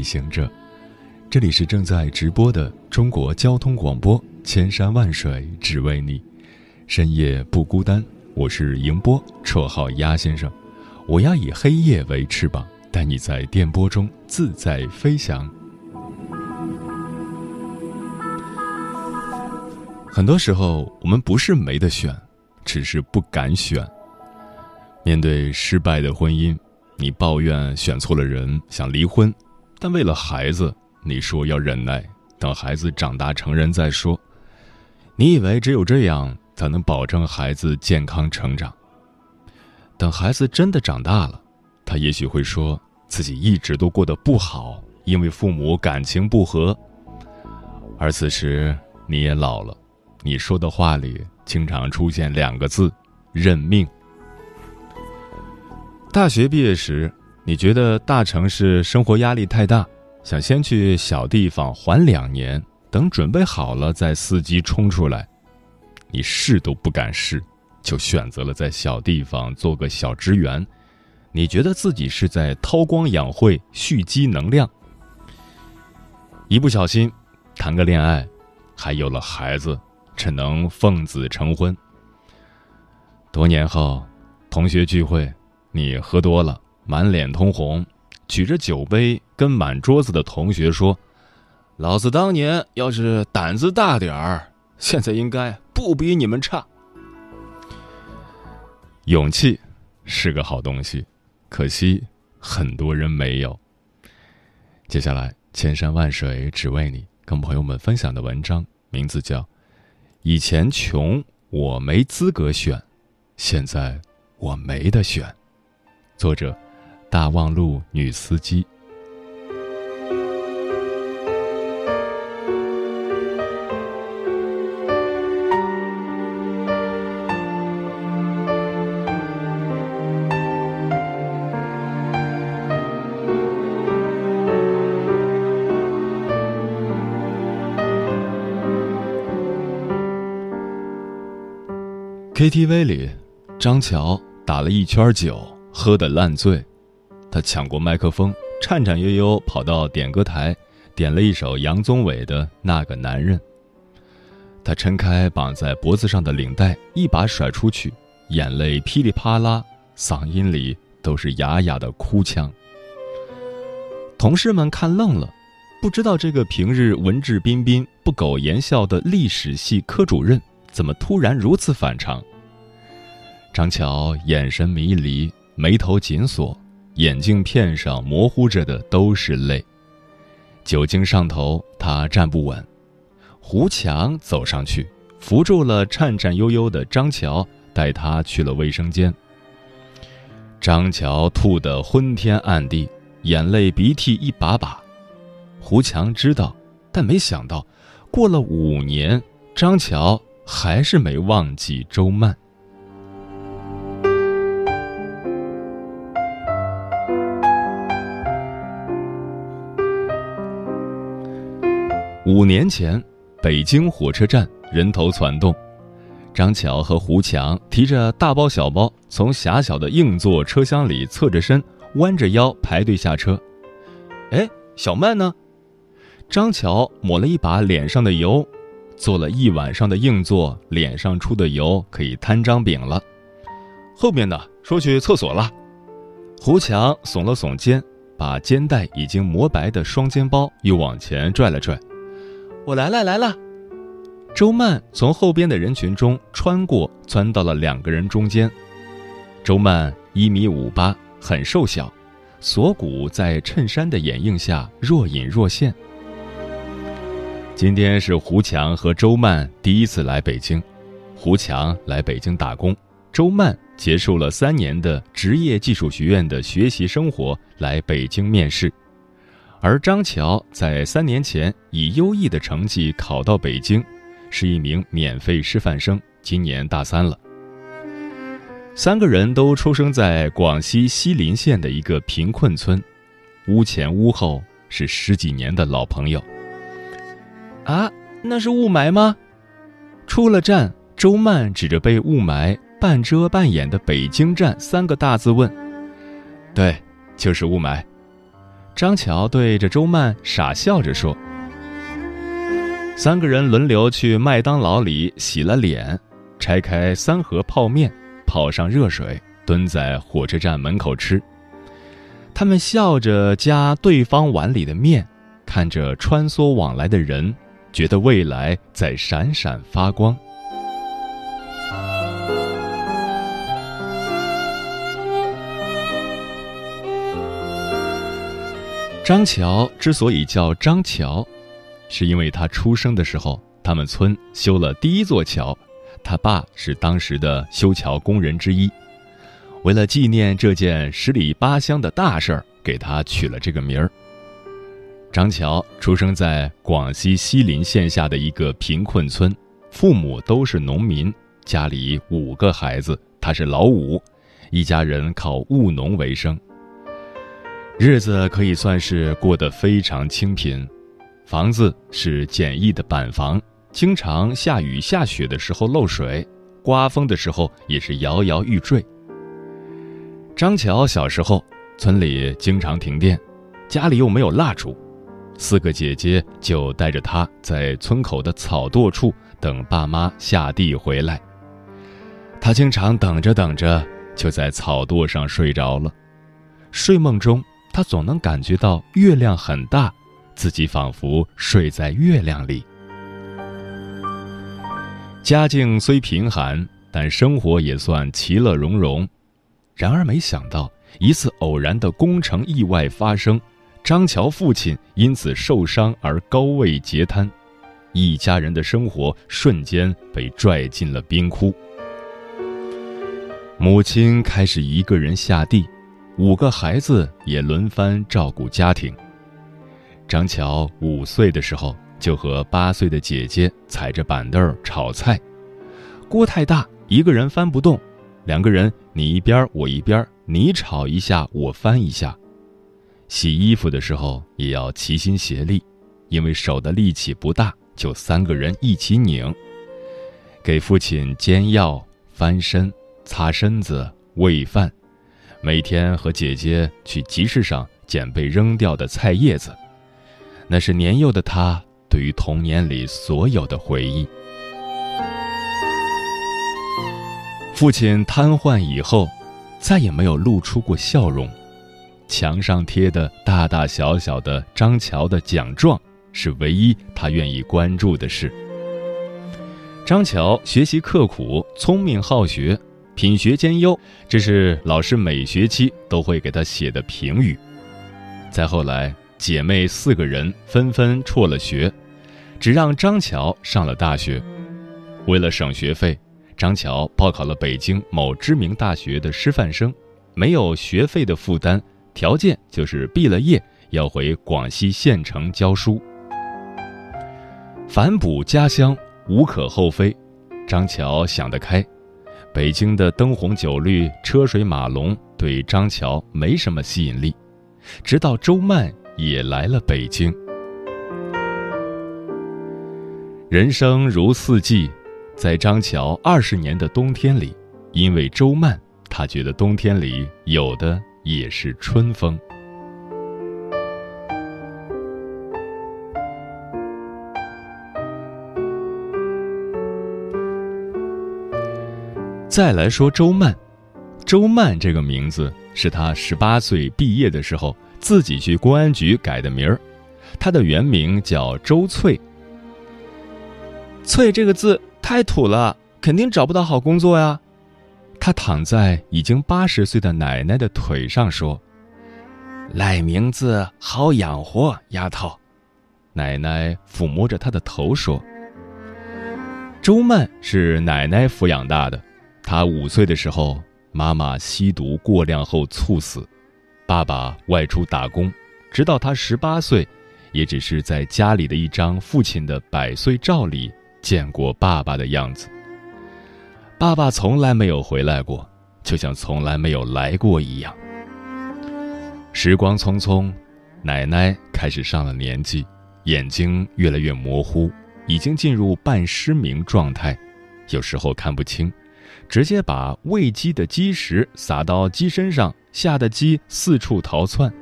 位夜行者，这里是正在直播的中国交通广播，千山万水只为你，深夜不孤单。我是迎波，绰号鸭先生。我要以黑夜为翅膀，带你在电波中自在飞翔。很多时候，我们不是没得选，只是不敢选。面对失败的婚姻。你抱怨选错了人，想离婚，但为了孩子，你说要忍耐，等孩子长大成人再说。你以为只有这样才能保证孩子健康成长。等孩子真的长大了，他也许会说自己一直都过得不好，因为父母感情不和。而此时你也老了，你说的话里经常出现两个字：认命。大学毕业时，你觉得大城市生活压力太大，想先去小地方缓两年，等准备好了再伺机冲出来。你试都不敢试，就选择了在小地方做个小职员。你觉得自己是在韬光养晦、蓄积能量。一不小心，谈个恋爱，还有了孩子，只能奉子成婚。多年后，同学聚会。你喝多了，满脸通红，举着酒杯跟满桌子的同学说：“老子当年要是胆子大点儿，现在应该不比你们差。”勇气是个好东西，可惜很多人没有。接下来，千山万水只为你，跟朋友们分享的文章名字叫《以前穷我没资格选，现在我没得选》。作者：大望路女司机。KTV 里，张乔打了一圈酒。喝得烂醉，他抢过麦克风，颤颤悠悠跑到点歌台，点了一首杨宗纬的《那个男人》。他撑开绑在脖子上的领带，一把甩出去，眼泪噼里啪啦，嗓音里都是哑哑的哭腔。同事们看愣了，不知道这个平日文质彬彬、不苟言笑的历史系科主任，怎么突然如此反常。张乔眼神迷离。眉头紧锁，眼镜片上模糊着的都是泪。酒精上头，他站不稳。胡强走上去，扶住了颤颤悠悠的张乔，带他去了卫生间。张乔吐得昏天暗地，眼泪鼻涕一把把。胡强知道，但没想到，过了五年，张乔还是没忘记周曼。五年前，北京火车站人头攒动，张乔和胡强提着大包小包，从狭小的硬座车厢里侧着身，弯着腰排队下车。哎，小曼呢？张乔抹了一把脸上的油，坐了一晚上的硬座，脸上出的油可以摊张饼了。后面的说去厕所了。胡强耸了耸肩，把肩带已经磨白的双肩包又往前拽了拽。我来了，来了。周曼从后边的人群中穿过，钻到了两个人中间。周曼一米五八，很瘦小，锁骨在衬衫的掩映下若隐若现。今天是胡强和周曼第一次来北京，胡强来北京打工，周曼结束了三年的职业技术学院的学习生活，来北京面试。而张乔在三年前以优异的成绩考到北京，是一名免费师范生，今年大三了。三个人都出生在广西西林县的一个贫困村，屋前屋后是十几年的老朋友。啊，那是雾霾吗？出了站，周曼指着被雾霾半遮半掩的北京站三个大字问：“对，就是雾霾。”张乔对着周曼傻笑着说：“三个人轮流去麦当劳里洗了脸，拆开三盒泡面，泡上热水，蹲在火车站门口吃。他们笑着夹对方碗里的面，看着穿梭往来的人，觉得未来在闪闪发光。”张乔之所以叫张乔，是因为他出生的时候，他们村修了第一座桥，他爸是当时的修桥工人之一。为了纪念这件十里八乡的大事儿，给他取了这个名儿。张乔出生在广西西林县下的一个贫困村，父母都是农民，家里五个孩子，他是老五，一家人靠务农为生。日子可以算是过得非常清贫，房子是简易的板房，经常下雨下雪的时候漏水，刮风的时候也是摇摇欲坠。张乔小时候，村里经常停电，家里又没有蜡烛，四个姐姐就带着他在村口的草垛处等爸妈下地回来。他经常等着等着，就在草垛上睡着了，睡梦中。他总能感觉到月亮很大，自己仿佛睡在月亮里。家境虽贫寒，但生活也算其乐融融。然而，没想到一次偶然的工程意外发生，张乔父亲因此受伤而高位截瘫，一家人的生活瞬间被拽进了冰窟。母亲开始一个人下地。五个孩子也轮番照顾家庭。张乔五岁的时候，就和八岁的姐姐踩着板凳炒菜，锅太大，一个人翻不动，两个人你一边我一边，你炒一下我翻一下。洗衣服的时候也要齐心协力，因为手的力气不大，就三个人一起拧。给父亲煎药、翻身、擦身子、喂饭。每天和姐姐去集市上捡被扔掉的菜叶子，那是年幼的他对于童年里所有的回忆。父亲瘫痪以后，再也没有露出过笑容。墙上贴的大大小小的张乔的奖状，是唯一他愿意关注的事。张乔学习刻苦，聪明好学。品学兼优，这是老师每学期都会给他写的评语。再后来，姐妹四个人纷纷辍了学，只让张乔上了大学。为了省学费，张乔报考了北京某知名大学的师范生，没有学费的负担，条件就是毕了业要回广西县城教书。反哺家乡无可厚非，张乔想得开。北京的灯红酒绿、车水马龙对张乔没什么吸引力，直到周曼也来了北京。人生如四季，在张乔二十年的冬天里，因为周曼，他觉得冬天里有的也是春风。再来说周曼，周曼这个名字是他十八岁毕业的时候自己去公安局改的名儿，她的原名叫周翠。翠这个字太土了，肯定找不到好工作呀。他躺在已经八十岁的奶奶的腿上说：“赖名字好养活，丫头。”奶奶抚摸着她的头说：“周曼是奶奶抚养大的。”他五岁的时候，妈妈吸毒过量后猝死，爸爸外出打工，直到他十八岁，也只是在家里的一张父亲的百岁照里见过爸爸的样子。爸爸从来没有回来过，就像从来没有来过一样。时光匆匆，奶奶开始上了年纪，眼睛越来越模糊，已经进入半失明状态，有时候看不清。直接把喂鸡的鸡食撒到鸡身上，吓得鸡四处逃窜。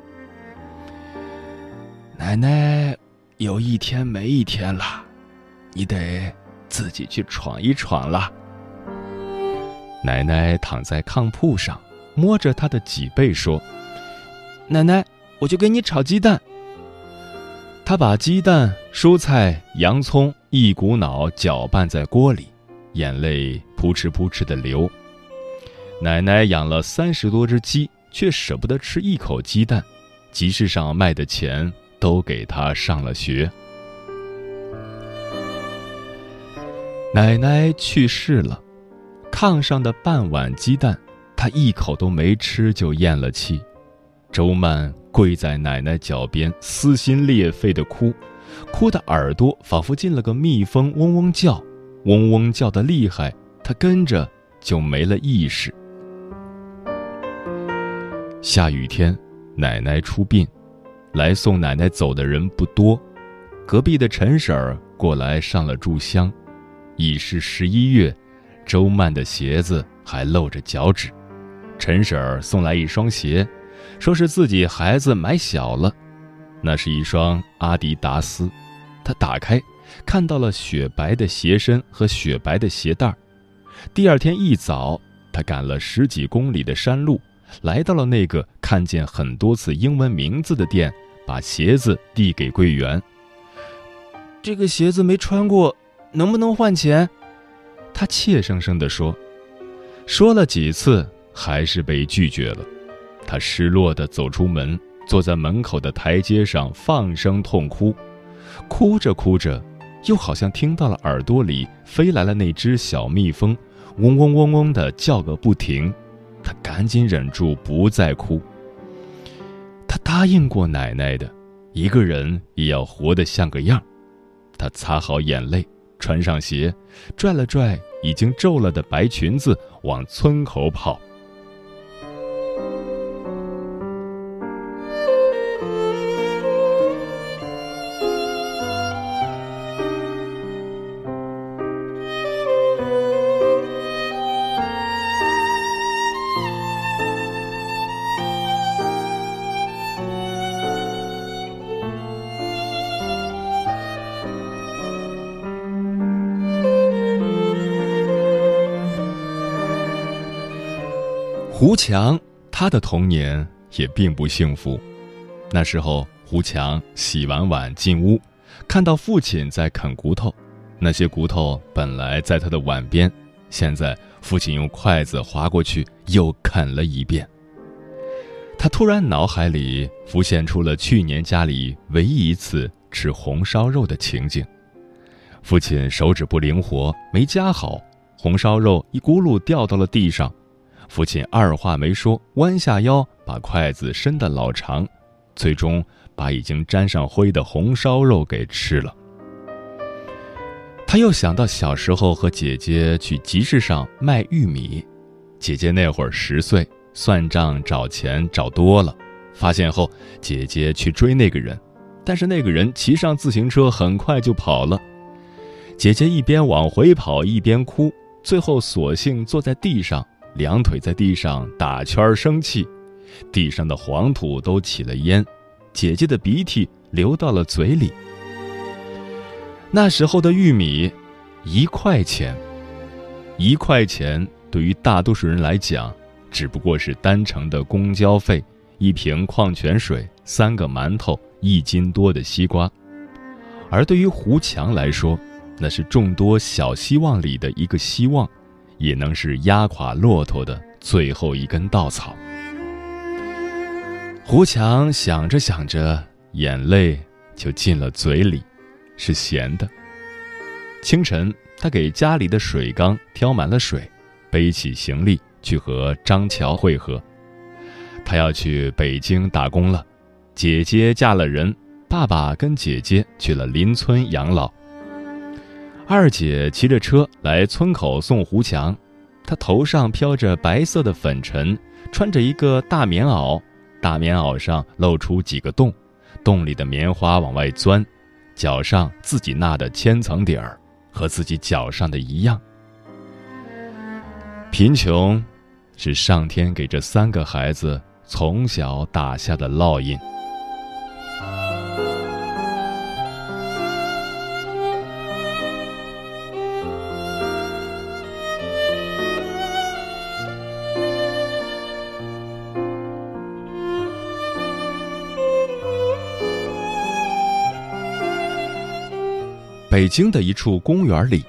奶奶有一天没一天了，你得自己去闯一闯了。奶奶躺在炕铺上，摸着她的脊背说：“奶奶，我就给你炒鸡蛋。”她把鸡蛋、蔬菜、洋葱一股脑搅拌在锅里。眼泪扑哧扑哧的流。奶奶养了三十多只鸡，却舍不得吃一口鸡蛋，集市上卖的钱都给她上了学。奶奶去世了，炕上的半碗鸡蛋，她一口都没吃就咽了气。周曼跪在奶奶脚边，撕心裂肺的哭，哭的耳朵仿佛进了个蜜蜂，嗡嗡叫。嗡嗡叫的厉害，他跟着就没了意识。下雨天，奶奶出殡，来送奶奶走的人不多。隔壁的陈婶儿过来上了炷香。已是十一月，周曼的鞋子还露着脚趾。陈婶儿送来一双鞋，说是自己孩子买小了。那是一双阿迪达斯，他打开。看到了雪白的鞋身和雪白的鞋带儿。第二天一早，他赶了十几公里的山路，来到了那个看见很多次英文名字的店，把鞋子递给柜员。这个鞋子没穿过，能不能换钱？他怯生生地说。说了几次，还是被拒绝了。他失落地走出门，坐在门口的台阶上放声痛哭，哭着哭着。又好像听到了耳朵里飞来了那只小蜜蜂，嗡嗡嗡嗡的叫个不停。他赶紧忍住不再哭。他答应过奶奶的，一个人也要活得像个样。他擦好眼泪，穿上鞋，拽了拽已经皱了的白裙子，往村口跑。胡强，他的童年也并不幸福。那时候，胡强洗完碗进屋，看到父亲在啃骨头，那些骨头本来在他的碗边，现在父亲用筷子划过去，又啃了一遍。他突然脑海里浮现出了去年家里唯一一次吃红烧肉的情景：父亲手指不灵活，没夹好，红烧肉一咕噜掉到了地上。父亲二话没说，弯下腰把筷子伸得老长，最终把已经沾上灰的红烧肉给吃了。他又想到小时候和姐姐去集市上卖玉米，姐姐那会儿十岁，算账找钱找多了，发现后姐姐去追那个人，但是那个人骑上自行车很快就跑了。姐姐一边往回跑一边哭，最后索性坐在地上。两腿在地上打圈生气，地上的黄土都起了烟，姐姐的鼻涕流到了嘴里。那时候的玉米，一块钱，一块钱对于大多数人来讲，只不过是单程的公交费、一瓶矿泉水、三个馒头、一斤多的西瓜，而对于胡强来说，那是众多小希望里的一个希望。也能是压垮骆驼的最后一根稻草。胡强想着想着，眼泪就进了嘴里，是咸的。清晨，他给家里的水缸挑满了水，背起行李去和张乔会合。他要去北京打工了，姐姐嫁了人，爸爸跟姐姐去了邻村养老。二姐骑着车来村口送胡强，她头上飘着白色的粉尘，穿着一个大棉袄，大棉袄上露出几个洞，洞里的棉花往外钻，脚上自己纳的千层底儿，和自己脚上的一样。贫穷，是上天给这三个孩子。从小打下的烙印。北京的一处公园里，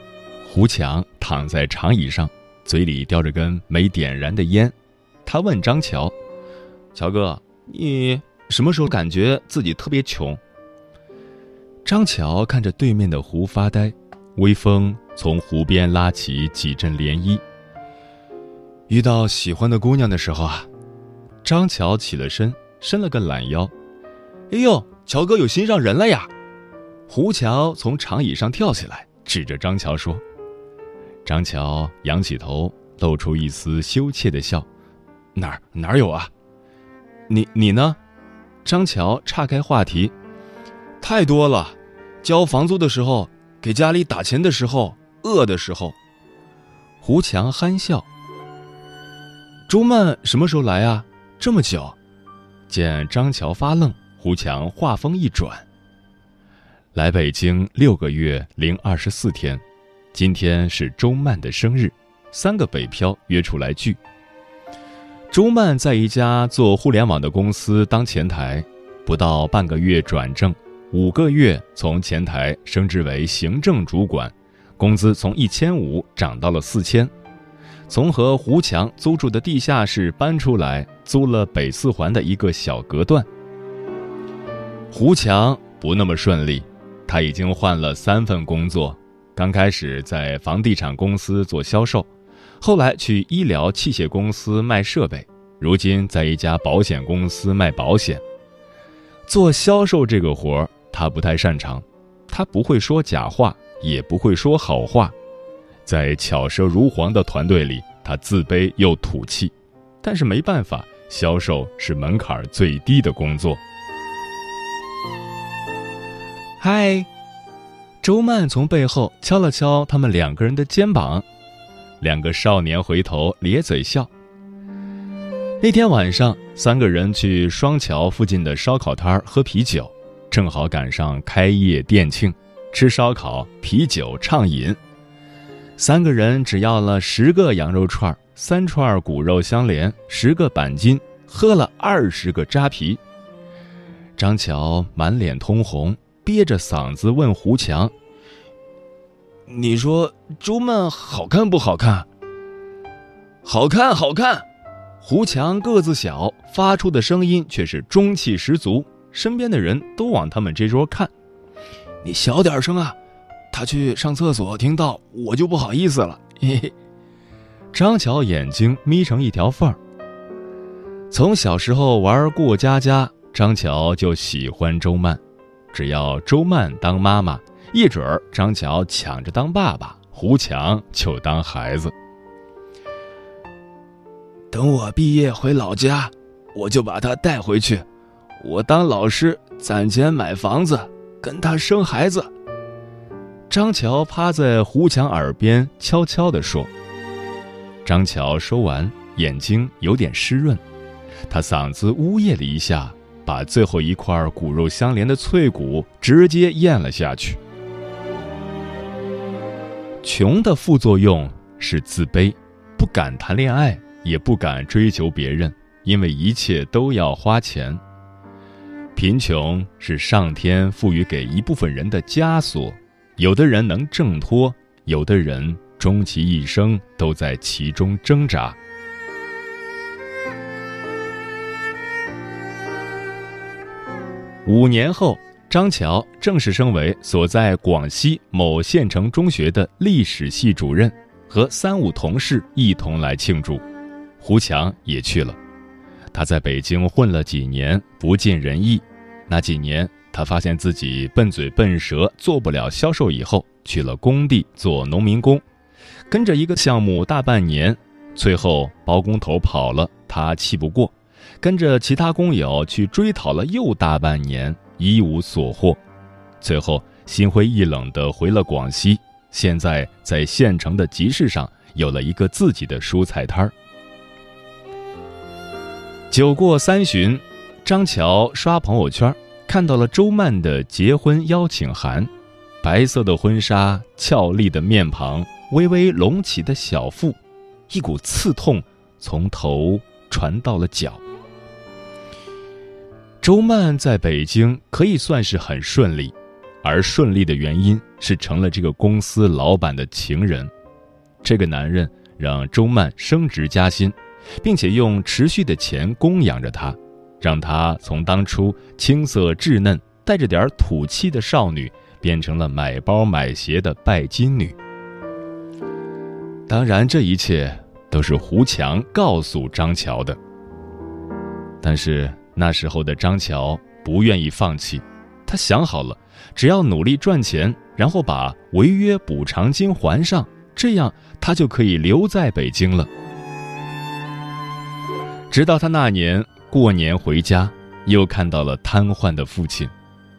胡强躺在长椅上，嘴里叼着根没点燃的烟。他问张乔。乔哥，你什么时候感觉自己特别穷？张乔看着对面的湖发呆，微风从湖边拉起几阵涟漪。遇到喜欢的姑娘的时候啊，张乔起了身，伸了个懒腰。哎呦，乔哥有心上人了呀！胡乔从长椅上跳起来，指着张乔说：“张乔仰起头，露出一丝羞怯的笑，哪儿哪儿有啊？”你你呢？张乔岔开话题，太多了。交房租的时候，给家里打钱的时候，饿的时候。胡强憨笑。周曼什么时候来啊？这么久。见张乔发愣，胡强话锋一转。来北京六个月零二十四天，今天是周曼的生日，三个北漂约出来聚。周曼在一家做互联网的公司当前台，不到半个月转正，五个月从前台升职为行政主管，工资从一千五涨到了四千。从和胡强租住的地下室搬出来，租了北四环的一个小隔断。胡强不那么顺利，他已经换了三份工作，刚开始在房地产公司做销售。后来去医疗器械公司卖设备，如今在一家保险公司卖保险。做销售这个活儿，他不太擅长，他不会说假话，也不会说好话，在巧舌如簧的团队里，他自卑又土气。但是没办法，销售是门槛最低的工作。嗨，周曼从背后敲了敲他们两个人的肩膀。两个少年回头咧嘴笑。那天晚上，三个人去双桥附近的烧烤摊喝啤酒，正好赶上开业店庆，吃烧烤、啤酒、畅饮。三个人只要了十个羊肉串、三串骨肉相连、十个板筋，喝了二十个扎啤。张乔满脸通红，憋着嗓子问胡强。你说周曼好看不好看？好看，好看。胡强个子小，发出的声音却是中气十足，身边的人都往他们这桌看。你小点声啊！他去上厕所听到我就不好意思了。嘿嘿。张乔眼睛眯成一条缝儿。从小时候玩过家家，张乔就喜欢周曼，只要周曼当妈妈。一准儿，张乔抢着当爸爸，胡强就当孩子。等我毕业回老家，我就把他带回去，我当老师攒钱买房子，跟他生孩子。张乔趴在胡强耳边悄悄地说。张乔说完，眼睛有点湿润，他嗓子呜咽了一下，把最后一块骨肉相连的脆骨直接咽了下去。穷的副作用是自卑，不敢谈恋爱，也不敢追求别人，因为一切都要花钱。贫穷是上天赋予给一部分人的枷锁，有的人能挣脱，有的人终其一生都在其中挣扎。五年后。张乔正式升为所在广西某县城中学的历史系主任，和三五同事一同来庆祝。胡强也去了。他在北京混了几年，不尽人意。那几年，他发现自己笨嘴笨舌，做不了销售，以后去了工地做农民工，跟着一个项目大半年，最后包工头跑了，他气不过，跟着其他工友去追讨了又大半年，一无所获，最后心灰意冷地回了广西。现在在县城的集市上有了一个自己的蔬菜摊儿。酒过三巡，张乔刷朋友圈，看到了周曼的结婚邀请函，白色的婚纱，俏丽的面庞，微微隆起的小腹，一股刺痛从头传到了脚。周曼在北京可以算是很顺利，而顺利的原因是成了这个公司老板的情人，这个男人让周曼升职加薪。并且用持续的钱供养着她，让她从当初青涩稚嫩、带着点土气的少女，变成了买包买鞋的拜金女。当然，这一切都是胡强告诉张乔的。但是那时候的张乔不愿意放弃，他想好了，只要努力赚钱，然后把违约补偿金还上，这样他就可以留在北京了。直到他那年过年回家，又看到了瘫痪的父亲。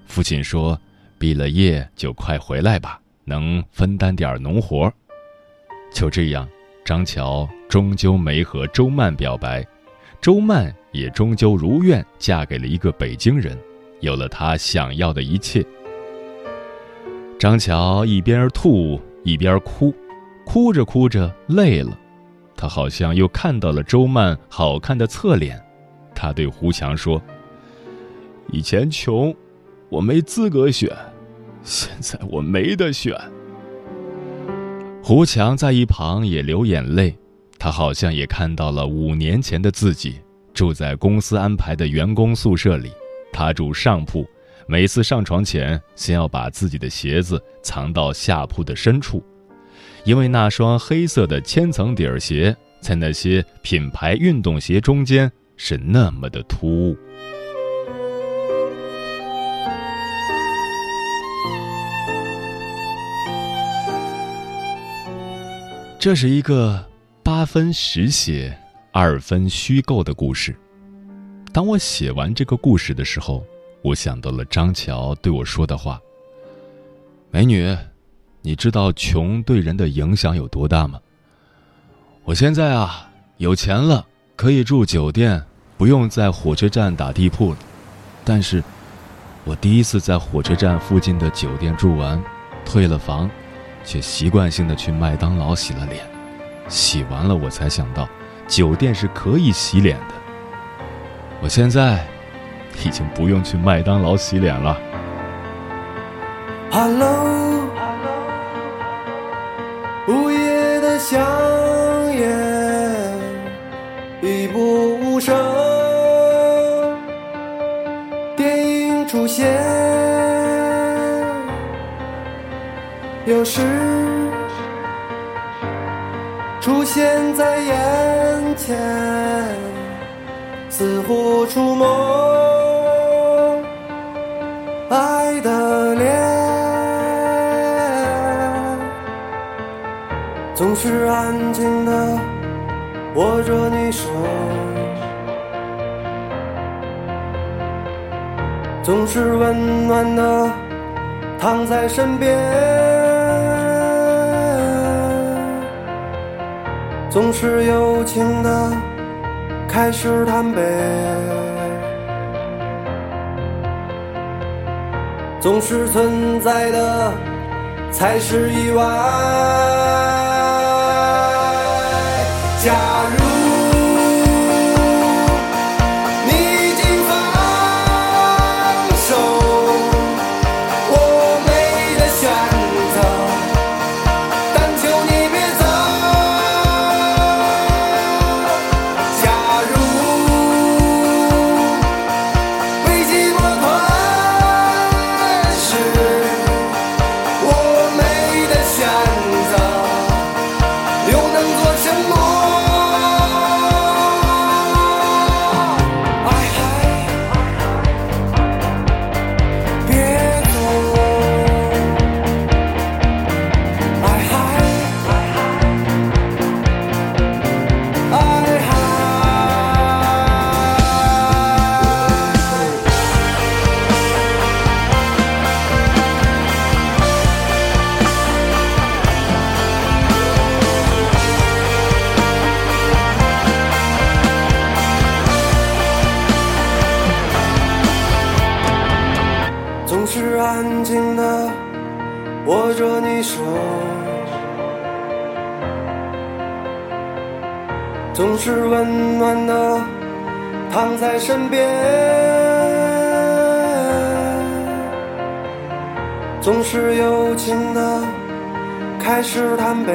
父亲说：“毕了业就快回来吧，能分担点农活。”就这样，张乔终究没和周曼表白，周曼也终究如愿嫁给了一个北京人，有了他想要的一切。张乔一边吐一边哭，哭着哭着累了。他好像又看到了周曼好看的侧脸，他对胡强说：“以前穷，我没资格选，现在我没得选。”胡强在一旁也流眼泪，他好像也看到了五年前的自己，住在公司安排的员工宿舍里，他住上铺，每次上床前先要把自己的鞋子藏到下铺的深处。因为那双黑色的千层底儿鞋，在那些品牌运动鞋中间是那么的突兀。这是一个八分实写、二分虚构的故事。当我写完这个故事的时候，我想到了张乔对我说的话：“美女。”你知道穷对人的影响有多大吗？我现在啊有钱了，可以住酒店，不用在火车站打地铺了。但是，我第一次在火车站附近的酒店住完，退了房，却习惯性的去麦当劳洗了脸。洗完了，我才想到，酒店是可以洗脸的。我现在已经不用去麦当劳洗脸了。Hello。午夜的香烟，一步无声。电影出现，有时出现在眼前，似乎触摸爱的脸。总是安静的握着你手，总是温暖的躺在身边，总是友情的开始贪杯，总是存在的才是意外。是安静的握着你手，总是温暖的躺在身边，总是友情的开始贪杯，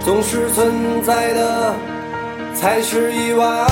总是存在的才是意外。